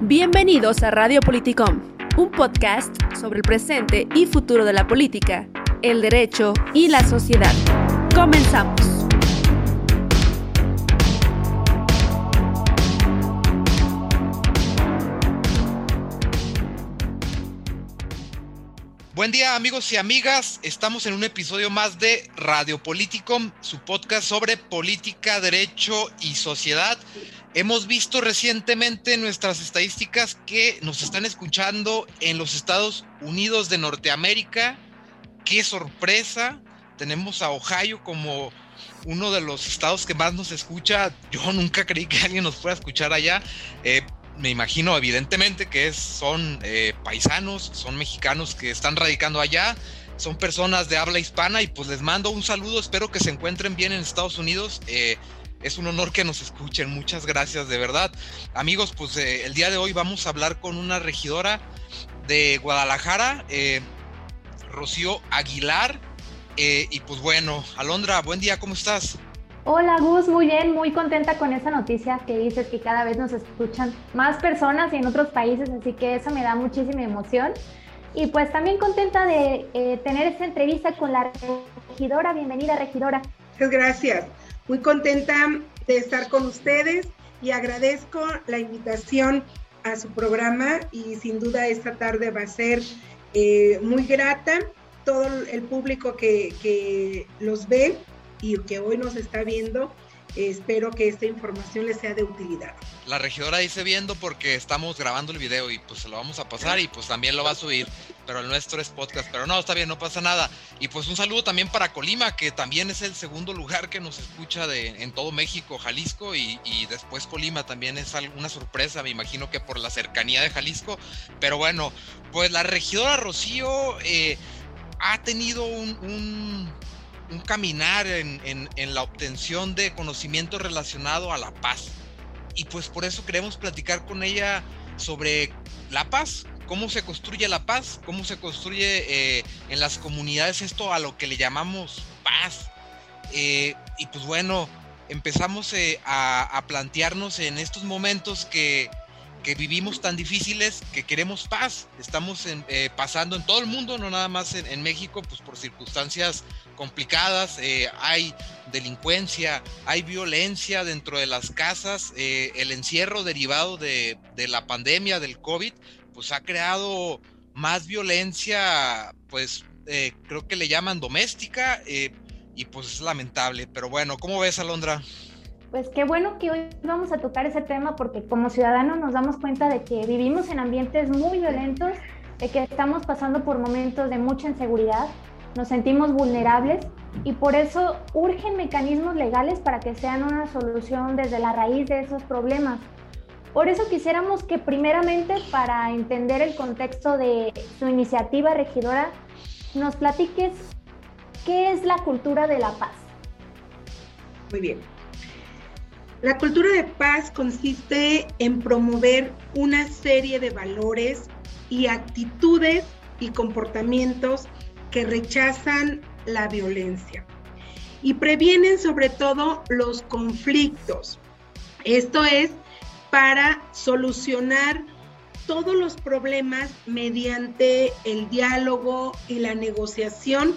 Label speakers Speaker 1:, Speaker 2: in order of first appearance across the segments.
Speaker 1: Bienvenidos a Radio Politicom, un podcast sobre el presente y futuro de la política, el derecho y la sociedad. Comenzamos.
Speaker 2: Buen día amigos y amigas, estamos en un episodio más de Radio Politicom, su podcast sobre política, derecho y sociedad. Hemos visto recientemente en nuestras estadísticas que nos están escuchando en los Estados Unidos de Norteamérica. ¡Qué sorpresa! Tenemos a Ohio como uno de los estados que más nos escucha. Yo nunca creí que alguien nos fuera a escuchar allá. Eh, me imagino evidentemente que es, son eh, paisanos, son mexicanos que están radicando allá, son personas de habla hispana y pues les mando un saludo, espero que se encuentren bien en Estados Unidos. Eh, es un honor que nos escuchen. Muchas gracias, de verdad. Amigos, pues eh, el día de hoy vamos a hablar con una regidora de Guadalajara, eh, Rocío Aguilar. Eh, y pues bueno, Alondra, buen día, ¿cómo estás?
Speaker 3: Hola Gus, muy bien, muy contenta con esa noticia que dices que cada vez nos escuchan más personas y en otros países, así que eso me da muchísima emoción. Y pues también contenta de tener esta entrevista con la regidora. Bienvenida, regidora.
Speaker 4: Muchas gracias muy contenta de estar con ustedes y agradezco la invitación a su programa y sin duda esta tarde va a ser eh, muy grata. Todo el público que, que los ve y que hoy nos está viendo espero que esta información les sea de utilidad.
Speaker 2: La regidora dice viendo porque estamos grabando el video y pues se lo vamos a pasar y pues también lo va a subir, pero el nuestro es podcast, pero no, está bien, no pasa nada. Y pues un saludo también para Colima, que también es el segundo lugar que nos escucha de, en todo México, Jalisco, y, después Colima también es una sorpresa, me imagino que por la cercanía de Jalisco, pero bueno, pues la regidora Rocío eh, ha tenido un caminar en, la obtención de conocimiento relacionado a la paz. Y pues por eso queremos platicar con ella sobre la paz, cómo se construye la paz, cómo se construye eh, en las comunidades esto a lo que le llamamos paz. Eh, y pues bueno, empezamos eh, a, plantearnos en estos momentos que, vivimos tan difíciles que queremos paz. Estamos pasando en todo el mundo, no nada más en, en México, pues por circunstancias complicadas, eh, hay delincuencia, hay violencia dentro de las casas, eh, el encierro derivado de, la pandemia del COVID, pues ha creado más violencia, pues eh, creo que le llaman doméstica y pues es lamentable, pero bueno, ¿cómo ves Alondra?
Speaker 3: Pues qué bueno que hoy vamos a tocar ese tema porque como ciudadanos nos damos cuenta de que vivimos en ambientes muy violentos, de que estamos pasando por momentos de mucha inseguridad nos sentimos vulnerables y por eso urgen mecanismos legales para que sean una solución desde la raíz de esos problemas. Por eso quisiéramos que primeramente para entender el contexto de su iniciativa regidora, nos platiques qué es la cultura de la paz.
Speaker 4: Muy bien. La cultura de paz consiste en promover una serie de valores y actitudes y comportamientos que rechazan la violencia y previenen sobre todo los conflictos. Esto es para solucionar todos los problemas mediante el diálogo y la negociación.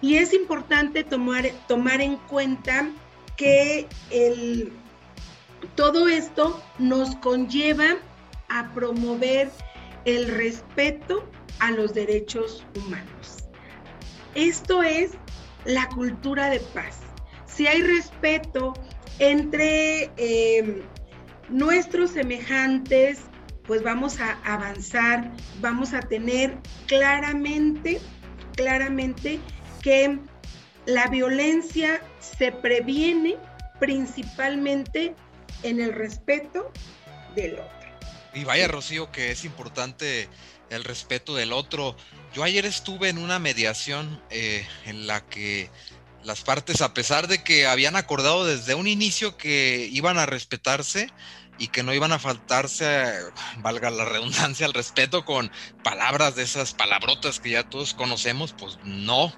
Speaker 4: Y es importante tomar, tomar en cuenta que el, todo esto nos conlleva a promover el respeto a los derechos humanos. Esto es la cultura de paz. Si hay respeto entre eh, nuestros semejantes, pues vamos a avanzar, vamos a tener claramente, claramente que la violencia se previene principalmente en el respeto del otro.
Speaker 2: Y vaya, Rocío, que es importante el respeto del otro. Yo ayer estuve en una mediación eh, en la que las partes, a pesar de que habían acordado desde un inicio que iban a respetarse y que no iban a faltarse, valga la redundancia, al respeto con palabras de esas palabrotas que ya todos conocemos, pues no,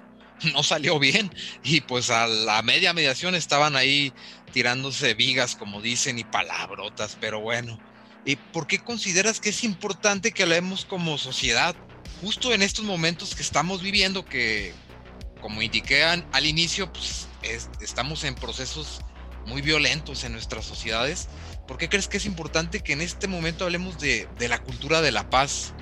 Speaker 2: no salió bien. Y pues a la media mediación estaban ahí tirándose vigas, como dicen, y palabrotas, pero bueno ¿Y ¿Por qué consideras que es importante que hablemos como sociedad? Justo en estos momentos que estamos viviendo, que como indiqué al inicio, pues estamos en procesos muy violentos en nuestras sociedades. ¿Por qué crees que es importante que en este momento hablemos de, de la cultura de la paz?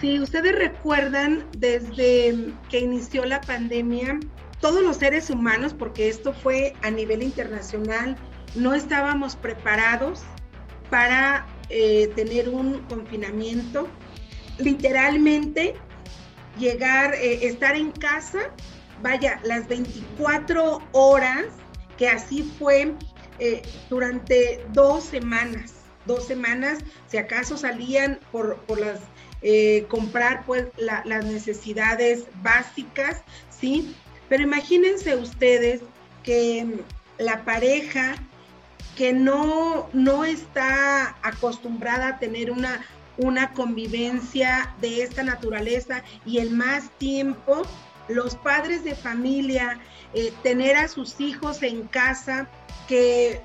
Speaker 4: Si ustedes recuerdan, desde que inició la pandemia, todos los seres humanos, porque esto fue a nivel internacional, no estábamos preparados para eh, tener un confinamiento. Literalmente, llegar, eh, estar en casa, vaya, las 24 horas, que así fue eh, durante dos semanas. Dos semanas, si acaso salían por, las comprar pues las necesidades básicas, ¿sí? Pero imagínense ustedes que la pareja que no, no está acostumbrada a tener una, una convivencia de esta naturaleza y el más tiempo, los padres de familia, eh, tener a sus hijos en casa que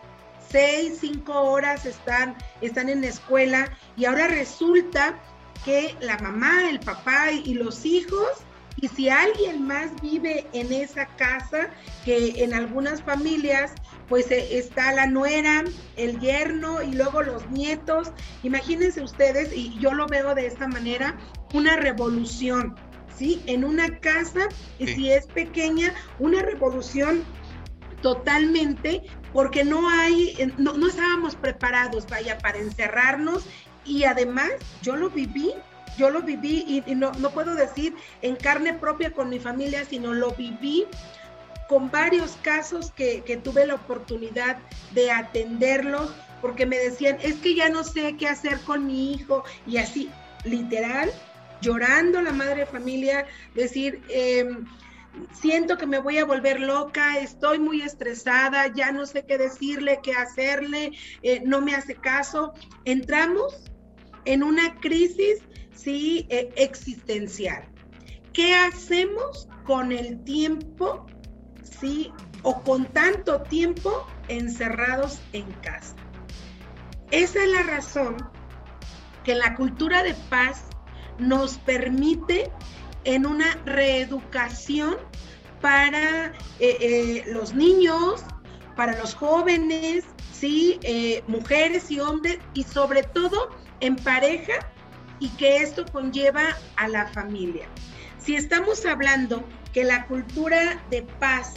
Speaker 4: seis, cinco horas están, están en la escuela y ahora resulta que la mamá, el papá y los hijos y si alguien más vive en esa casa, que en algunas familias pues eh, está la nuera, el yerno y luego los nietos, imagínense ustedes, y yo lo veo de esta manera, una revolución, ¿sí? En una casa, y si es pequeña, una revolución totalmente porque no hay, no, no estábamos preparados, vaya, para encerrarnos. Y además yo lo viví yo lo viví y, no, no puedo decir en carne propia con mi familia, sino lo viví con varios casos que, que, tuve la oportunidad de atenderlos, porque me decían, es que ya no sé qué hacer con mi hijo, y así, literal, llorando la madre de familia, decir, em, siento que me voy a volver loca, estoy muy estresada, ya no sé qué decirle, qué hacerle, eh, no me hace caso. Entramos en una crisis ¿sí? E, existencial. ¿Qué hacemos con el tiempo, sí? O con tanto tiempo encerrados en casa. Esa es la razón que la cultura de paz nos permite en una reeducación para eh, eh, los niños, para los jóvenes, ¿sí? Eh, mujeres y hombres, y sobre todo en pareja y que esto conlleva a la familia. Si estamos hablando que la cultura de paz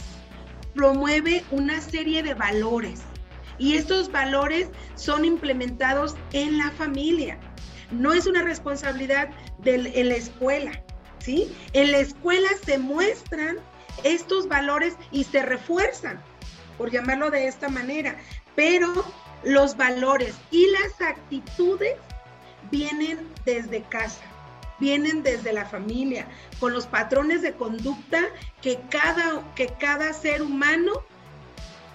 Speaker 4: promueve una serie de valores y estos valores son implementados en la familia, no es una responsabilidad de la escuela, ¿sí? En la escuela se muestran estos valores y se refuerzan, por llamarlo de esta manera, pero los valores y las actitudes vienen desde casa, vienen desde la familia, con los patrones de conducta que cada, que cada ser humano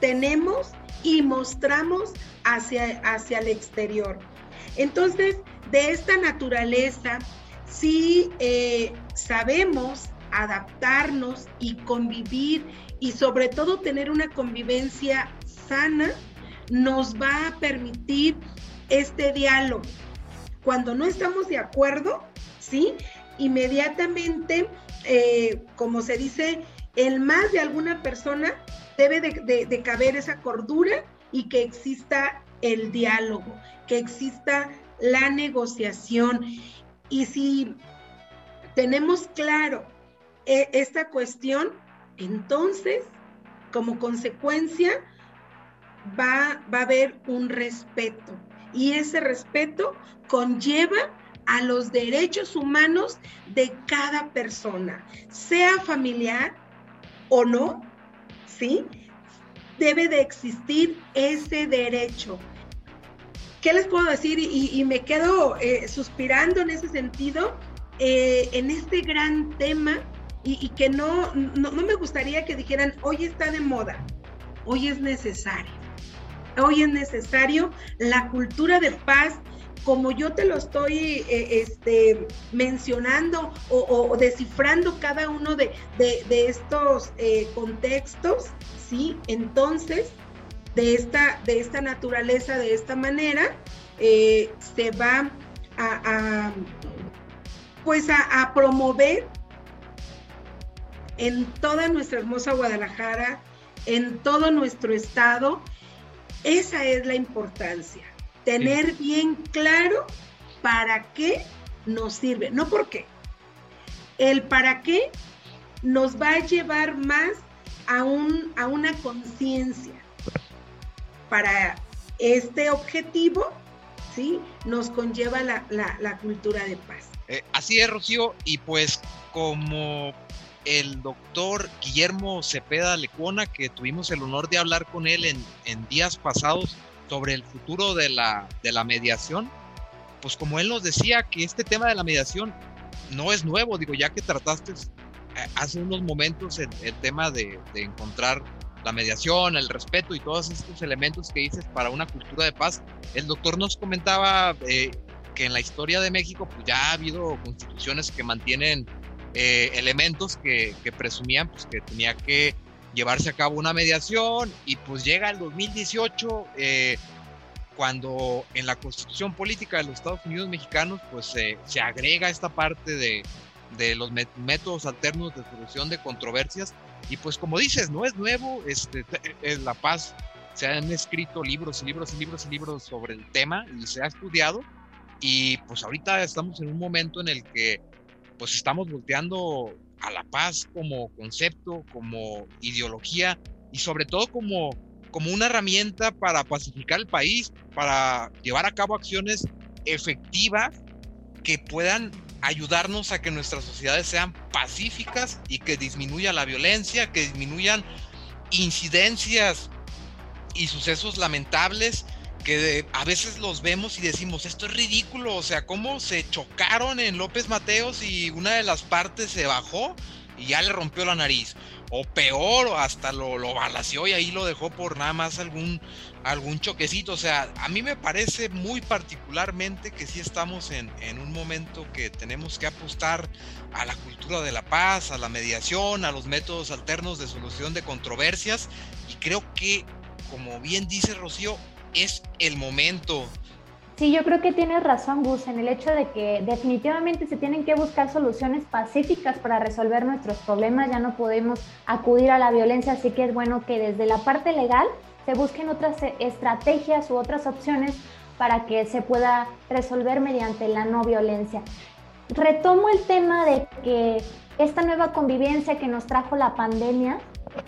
Speaker 4: tenemos y mostramos hacia, hacia el exterior. Entonces, de esta naturaleza, si eh, sabemos adaptarnos y convivir y sobre todo tener una convivencia sana, nos va a permitir este diálogo, cuando no estamos de acuerdo, ¿sí? Inmediatamente, eh, como se dice, el más de alguna persona debe de, caber esa cordura y que exista el diálogo, que exista la negociación. Y si tenemos claro eh, esta cuestión, entonces, como consecuencia, va, va a haber un respeto. Y ese respeto conlleva a los derechos humanos de cada persona, sea familiar o no, ¿sí? Debe de existir ese derecho. ¿Qué les puedo decir? Y, me quedo eh, suspirando en ese sentido, eh, en este gran tema, y, que no, no me gustaría que dijeran, hoy está de moda, hoy es necesario. Hoy es necesario la cultura de paz como yo te lo estoy eh, este, mencionando o, descifrando cada uno de, estos eh, contextos, ¿sí? Entonces, de esta, de esta naturaleza, de esta manera, eh, se va a, pues a, promover en toda nuestra hermosa Guadalajara, en todo nuestro estado. Esa es la importancia, tener bien claro para qué nos sirve, no por qué. El para qué nos va a llevar más a, un, a una conciencia. Para este objetivo, ¿sí? Nos conlleva la, cultura de paz.
Speaker 2: Eh, así es, Rocío, y pues como el doctor Guillermo Cepeda Lecuona, que tuvimos el honor de hablar con él en, días pasados sobre el futuro de la, de la mediación, pues como él nos decía que este tema de la mediación no es nuevo, digo, ya que trataste eh, hace unos momentos el, tema de, encontrar la mediación, el respeto y todos estos elementos que dices para una cultura de paz. El doctor nos comentaba eh, que en la historia de México pues ya ha habido constituciones que mantienen eh, elementos que, presumían pues, que tenía que llevarse a cabo una mediación y pues llega el 2018 cuando en la constitución política de los Estados Unidos mexicanos pues se agrega esta parte de, de los métodos alternos de solución de controversias. Y pues como dices, no es nuevo, este, en La Paz se han escrito libros y libros y libros y libros sobre el tema y se ha estudiado. Y pues ahorita estamos en un momento en el que pues estamos volteando a la paz como concepto, como ideología y sobre todo como, como una herramienta para pacificar el país, para llevar a cabo acciones efectivas que puedan ayudarnos a que nuestras sociedades sean pacíficas y que disminuya la violencia, que disminuyan incidencias y sucesos lamentables que a veces los vemos y decimos, esto es ridículo, o sea, cómo se chocaron en López Mateos y una de las partes se bajó y ya le rompió la nariz o peor, hasta lo, lo balació y ahí lo dejó por nada más algún, algún choquecito. O sea, a mí me parece muy particularmente que sí estamos en, en un momento que tenemos que apostar a la cultura de la paz, a la mediación, a los métodos alternos de solución de controversias. Y creo que, como bien dice Rocío, es el momento
Speaker 3: Sí, yo creo que tienes razón, Gus, en el hecho de que definitivamente se tienen que buscar soluciones pacíficas para resolver nuestros problemas. Ya no podemos acudir a la violencia, así que es bueno que desde la parte legal se busquen otras estrategias u otras opciones para que se pueda resolver mediante la no violencia. Retomo el tema de que esta nueva convivencia que nos trajo la pandemia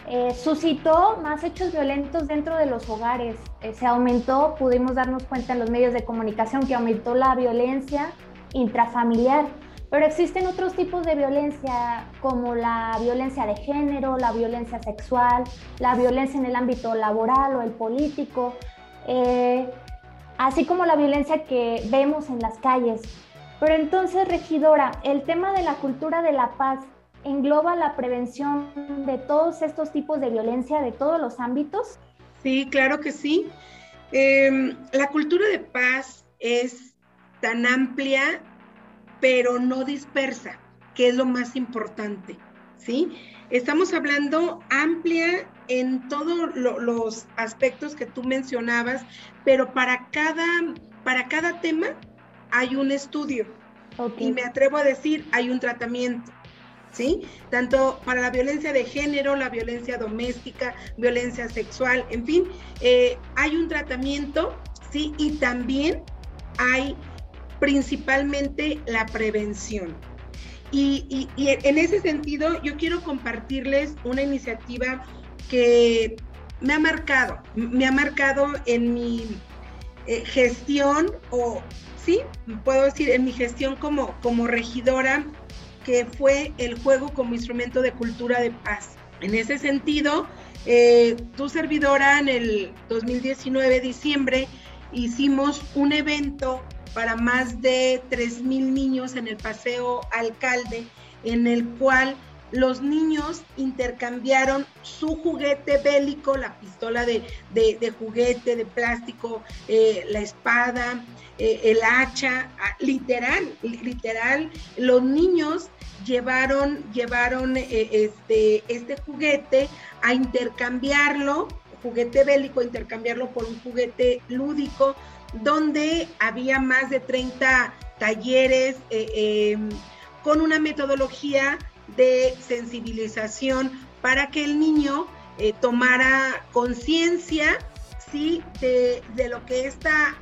Speaker 3: eh, suscitó más hechos violentos dentro de los hogares. Eh, se aumentó, pudimos darnos cuenta en los medios de comunicación que aumentó la violencia intrafamiliar. Pero existen otros tipos de violencia como la violencia de género, la violencia sexual, la violencia en el ámbito laboral o el político, eh, así como la violencia que vemos en las calles. Pero entonces, regidora, el tema de la cultura de la paz engloba la prevención de todos estos tipos de violencia, de todos los ámbitos?
Speaker 4: Sí, claro que sí. Em, la cultura de paz es tan amplia, pero no dispersa, que es lo más importante, ¿sí? Estamos hablando amplia en todos los aspectos que tú mencionabas, pero para cada, para cada tema hay un estudio. Y me atrevo a decir, hay un tratamiento. ¿Sí? Tanto para la violencia de género, la violencia doméstica, violencia sexual, en fin, eh, hay un tratamiento, ¿sí? Y también hay principalmente la prevención. Y, en ese sentido, yo quiero compartirles una iniciativa que me ha marcado, me ha marcado en mi eh, gestión o, sí, puedo decir, en mi gestión como, como regidora que fue el juego como instrumento de cultura de paz. En ese sentido, eh, tu servidora en el 2019, diciembre, hicimos un evento para más de 3.000 niños en el Paseo Alcalde, en el cual los niños intercambiaron su juguete bélico, la pistola de, juguete, de plástico, eh, la espada, eh, el hacha, ah, literal, literal, los niños llevaron, llevaron eh, este, este juguete a intercambiarlo, juguete bélico, intercambiarlo por un juguete lúdico donde había más de 30 talleres em, con una metodología de sensibilización para que el niño eh, tomara conciencia ¿sí? de, lo que esta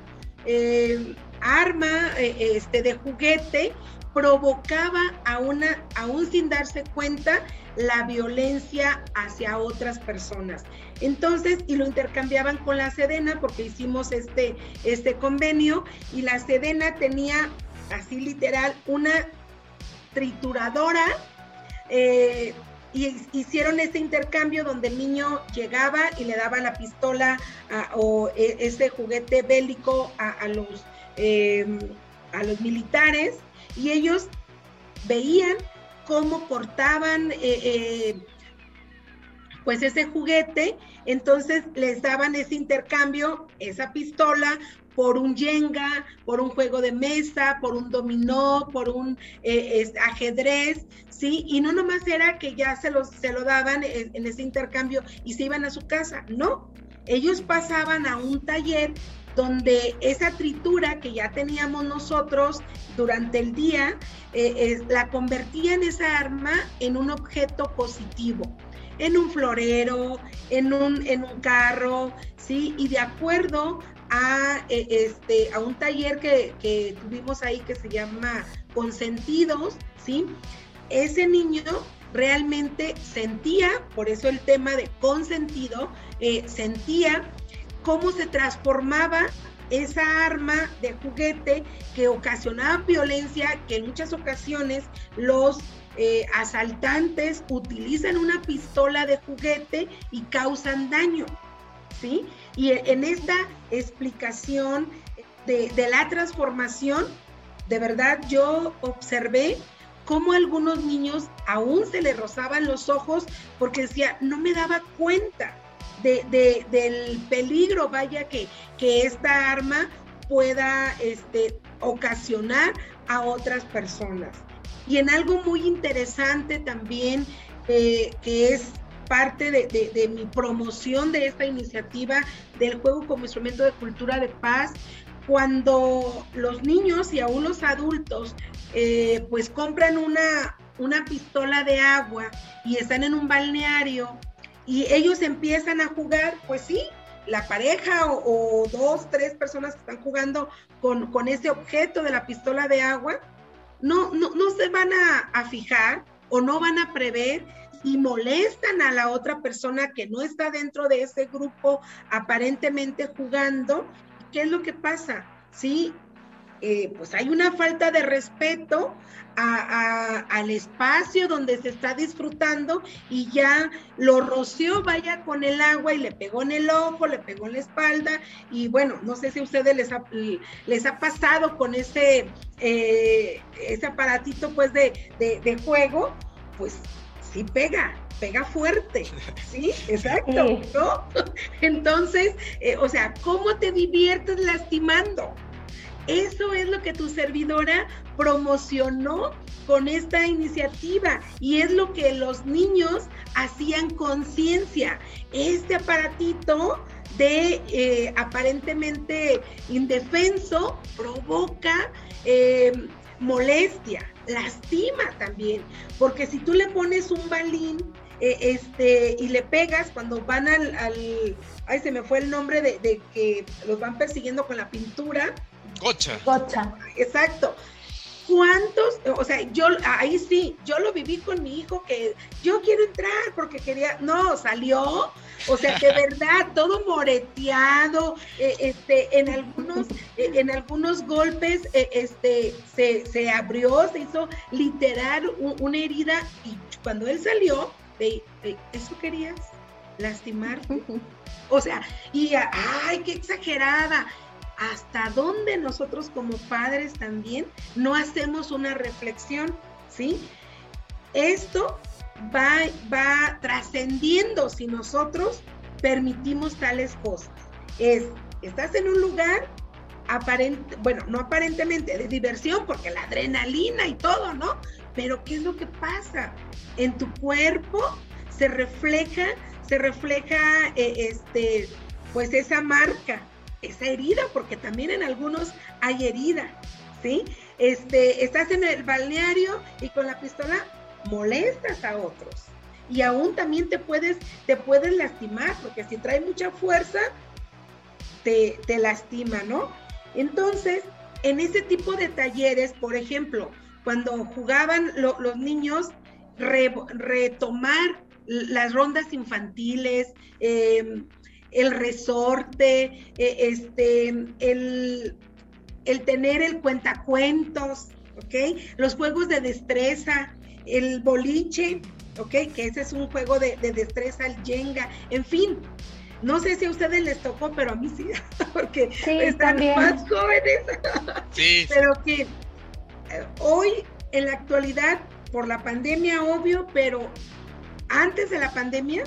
Speaker 4: em, arma este, de juguete provocaba a una, aún sin darse cuenta, la violencia hacia otras personas. Entonces, y lo intercambiaban con la Sedena porque hicimos este, este convenio y la Sedena tenía, así literal, una trituradora. Eh, y hicieron este intercambio donde el niño llegaba y le daba la pistola o e, ese juguete bélico a, los, em, a los militares y ellos veían cómo portaban eh, eh, pues ese juguete, entonces les daban ese intercambio, esa pistola por un yenga, por un juego de mesa, por un dominó, por un eh, ajedrez, ¿sí? Y no nomás era que ya se, los, se lo daban en ese intercambio y se iban a su casa, no, ellos pasaban a un taller donde esa tritura que ya teníamos nosotros durante el día, eh, la convertía en esa arma en un objeto positivo, en un florero, en un, en un carro, ¿sí? Y de acuerdo a, eh, este, a un taller que, que tuvimos ahí que se llama Consentidos, ¿sí? Ese niño realmente sentía, por eso el tema de consentido, eh, sentía cómo se transformaba esa arma de juguete que ocasionaba violencia, que en muchas ocasiones los eh, asaltantes utilizan una pistola de juguete y causan daño, Y en esta explicación de, la transformación, de verdad yo observé cómo algunos niños aún se les rozaban los ojos porque decía, no me daba cuenta de, del peligro, vaya, que, que esta arma pueda este, ocasionar a otras personas. Y en algo muy interesante también, eh, que es parte de, de, mi promoción de esta iniciativa del juego como instrumento de cultura de paz, cuando los niños y aún los adultos eh, pues compran una, una pistola de agua y están en un balneario y ellos empiezan a jugar, pues sí, la pareja o, dos, tres personas que están jugando con, con, ese objeto de la pistola de agua, no, no, no se van a, a, fijar o no van a prever y molestan a la otra persona que no está dentro de ese grupo aparentemente jugando. ¿Qué es lo que pasa? Sí, eh, pues hay una falta de respeto al espacio donde se está disfrutando y ya lo roció, vaya con el agua y le pegó en el ojo, le pegó en la espalda y bueno, no sé si a ustedes les ha, les ha pasado con ese, eh, ese aparatito pues de, de, juego, pues sí pega, pega fuerte, ¿sí? Exacto, ¿no? Entonces, eh, o sea, ¿cómo te diviertes lastimando? Eso es lo que tu servidora promocionó con esta iniciativa y es lo que los niños hacían conciencia. Este aparatito de eh, aparentemente indefenso provoca eh, molestia, lastima también, porque si tú le pones un balín eh, este, y le pegas cuando van al, ay, se me fue el nombre de, de que los van persiguiendo con la pintura,
Speaker 2: Gocha.
Speaker 3: Gocha.
Speaker 4: Exacto. ¿Cuántos? O sea, yo ahí sí, yo lo viví con mi hijo que yo quiero entrar porque quería, no, salió, o sea, de verdad, todo moreteado, eh, este, en algunos, eh, en algunos golpes, eh, este, se, se, abrió, se hizo literal una herida y cuando él salió, ¿eso querías? Lastimarte. O sea, y ay, qué exagerada hasta dónde nosotros como padres también no hacemos una reflexión, ¿sí? Esto va, va trascendiendo si nosotros permitimos tales cosas. Es, estás en un lugar bueno, no aparentemente de diversión, porque la adrenalina y todo, ¿no? Pero ¿qué es lo que pasa? En tu cuerpo se refleja, se refleja, eh, este, pues esa marca, esa herida, porque también en algunos hay herida, ¿sí? Este, estás en el balneario y con la pistola molestas a otros. Y aún también te puedes, te puedes lastimar, porque si trae mucha fuerza, te, te lastima, ¿no? Entonces, en ese tipo de talleres, por ejemplo, cuando jugaban los niños, retomar las rondas infantiles, em, el resorte, e, este, el, el, tener el cuentacuentos, ¿ok? Los juegos de destreza, el boliche, ¿ok? Que ese es un juego de, destreza, el Jenga, en fin. No sé si a ustedes les tocó, pero a mí sí, porque están más jóvenes. Sí. Pero que eh, hoy, en la actualidad, por la pandemia, obvio, pero antes de la pandemia,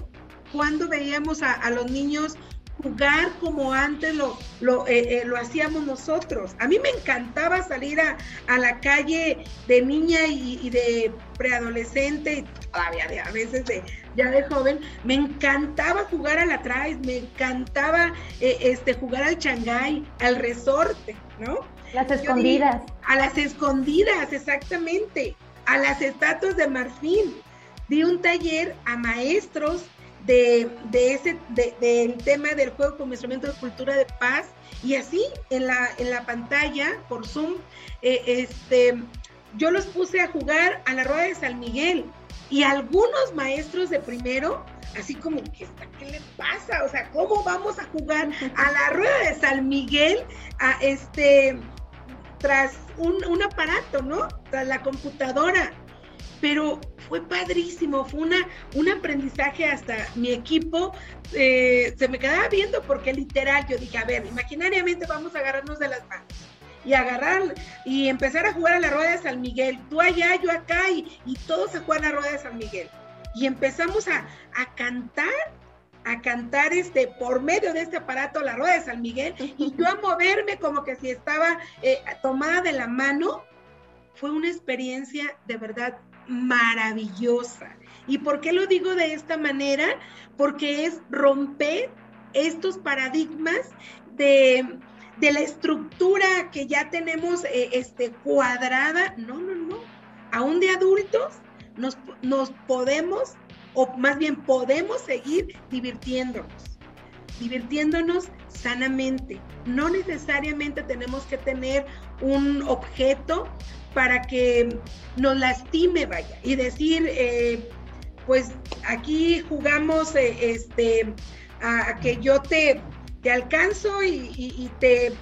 Speaker 4: cuando veíamos a, los niños jugar como antes lo, lo, eh, eh, lo, hacíamos nosotros. A mí me encantaba salir a, la calle de niña y, de preadolescente, y todavía de, a veces de, ya de joven, me encantaba jugar a la traes, me encantaba eh, este, jugar al changay, al resorte, ¿no?
Speaker 3: Las escondidas.
Speaker 4: a las escondidas, exactamente, a las estatuas de marfil di un taller a maestros de, ese, del tema del juego como instrumento de cultura de paz y así en la, en la pantalla por Zoom, eh, este, yo los puse a jugar a la rueda de San Miguel y algunos maestros de primero, así como, ¿qué, ¿qué le pasa? O sea, ¿cómo vamos a jugar a la rueda de San Miguel a este, tras un, un aparato, ¿no? Tras la computadora pero fue padrísimo, fue una, un aprendizaje hasta mi equipo eh, se me quedaba viendo porque literal yo dije, a ver, imaginariamente vamos a agarrarnos de las manos y agarrar y empezar a jugar a la rueda de San Miguel, tú allá, yo acá y, y todos a jugar a la rueda de San Miguel. Y empezamos a, a cantar a cantar este por medio de este aparato la rueda de San Miguel y yo a moverme como que si estaba eh, tomada de la mano fue una experiencia de verdad maravillosa. ¿Y por qué lo digo de esta manera? Porque es romper estos paradigmas de, la estructura que ya tenemos eh, este, cuadrada. No, no, no. Aún de adultos nos, nos podemos, o más bien podemos seguir divirtiéndonos divirtiéndonos sanamente. No necesariamente tenemos que tener un objeto para que nos lastime, vaya, y decir, eh, pues aquí jugamos eh, este, a, que yo te, te alcanzo y, te,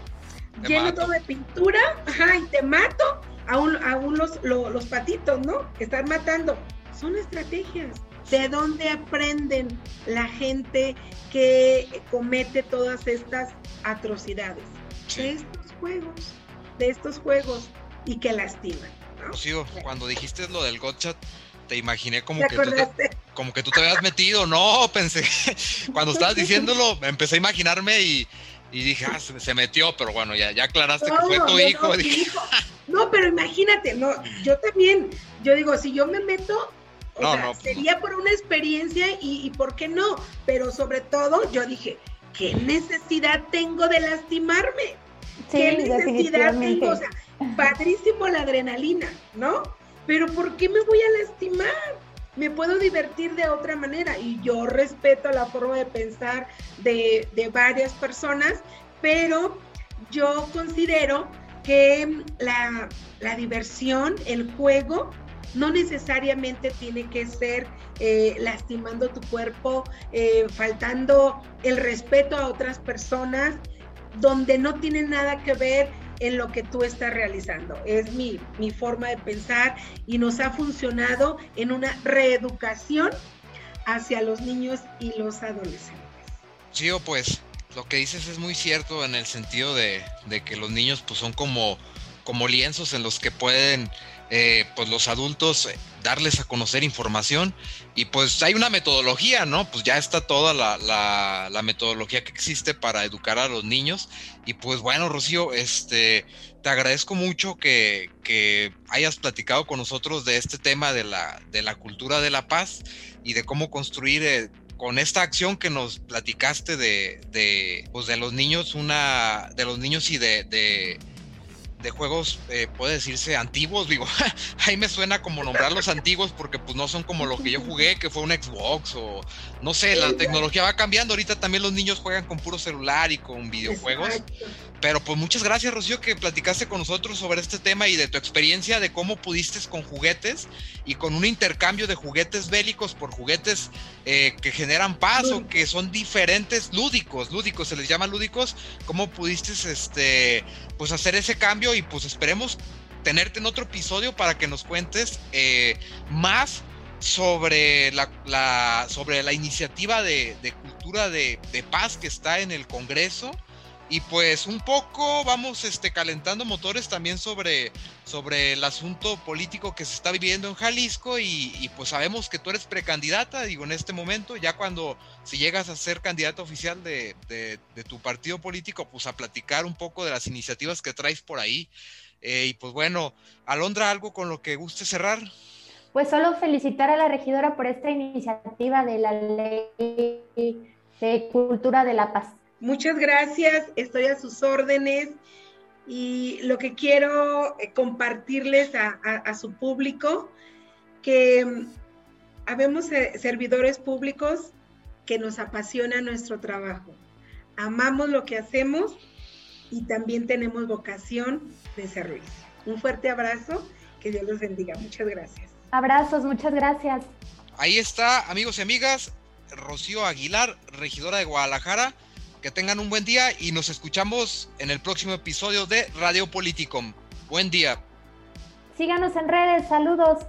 Speaker 4: lleno todo de pintura, y te mato, aún, aún los, los, patitos, ¿no? Que están matando. Son estrategias. ¿De dónde aprenden la gente que comete todas estas atrocidades? De estos juegos, de estos juegos y que lastiman.
Speaker 2: ¿no? cuando dijiste lo del gotcha, te imaginé como que, tú te, como que tú te habías metido. No, pensé, cuando estabas diciéndolo, empecé a imaginarme y, dije, ah, se, metió, pero bueno, ya, ya aclaraste que fue tu hijo.
Speaker 4: No, pero imagínate, no, yo también, yo digo, si yo me meto, sería por una experiencia y, y por qué no, pero sobre todo yo dije, ¿qué necesidad tengo de lastimarme? ¿Qué necesidad tengo? O sea, padrísimo la adrenalina, ¿no? Pero ¿por qué me voy a lastimar? Me puedo divertir de otra manera y yo respeto la forma de pensar de, varias personas, pero yo considero que la, diversión, el juego, no necesariamente tiene que ser eh, lastimando tu cuerpo, eh, faltando el respeto a otras personas, donde no tiene nada que ver en lo que tú estás realizando. Es mi, mi forma de pensar y nos ha funcionado en una reeducación hacia los niños y los adolescentes.
Speaker 2: Sí, pues lo que dices es muy cierto en el sentido de, de que los niños pues son como, como lienzos en los que pueden eh, pues los adultos darles a conocer información y pues hay una metodología, ¿no? Pues ya está toda la, la, metodología que existe para educar a los niños y pues bueno, Rocío, este, te agradezco mucho que, que hayas platicado con nosotros de este tema de la, de la cultura de la paz y de cómo construir eh, con esta acción que nos platicaste de, de, pues de los niños, una, de los niños y de, de de juegos, eh, puede decirse, antiguos, digo, ahí me suena como nombrarlos antiguos porque pues no son como lo que yo jugué, que fue un Xbox o no sé, la tecnología va cambiando, ahorita también los niños juegan con puro celular y con videojuegos. Pero pues muchas gracias, Rocío, que platicaste con nosotros sobre este tema y de tu experiencia de cómo pudiste con juguetes y con un intercambio de juguetes bélicos por juguetes eh, que generan paz o que son diferentes, lúdicos, lúdicos, se les llama lúdicos, cómo pudiste este, pues hacer ese cambio y pues esperemos tenerte en otro episodio para que nos cuentes eh, más sobre la, sobre la iniciativa de, cultura de, de, paz que está en el Congreso y pues un poco vamos este, calentando motores también sobre, sobre el asunto político que se está viviendo en Jalisco y, pues sabemos que tú eres precandidata, digo, en este momento, ya cuando si llegas a ser candidata oficial de, tu partido político, pues a platicar un poco de las iniciativas que traes por ahí. Eh, y pues bueno, Alondra, ¿algo con lo que guste cerrar?
Speaker 3: Pues solo felicitar a la regidora por esta iniciativa de la ley de cultura de la paz.
Speaker 4: Muchas gracias, estoy a sus órdenes y lo que quiero eh, compartirles a, su público, que mm, habemos eh, servidores públicos que nos apasiona nuestro trabajo. Amamos lo que hacemos y también tenemos vocación de servicio. Un fuerte abrazo, que Dios los bendiga. Muchas gracias.
Speaker 3: Abrazos, muchas gracias.
Speaker 2: Ahí está, amigos y amigas, Rocío Aguilar, regidora de Guadalajara. Que tengan un buen día y nos escuchamos en el próximo episodio de Radio Politicom. Buen día.
Speaker 3: Síganos en redes, saludos.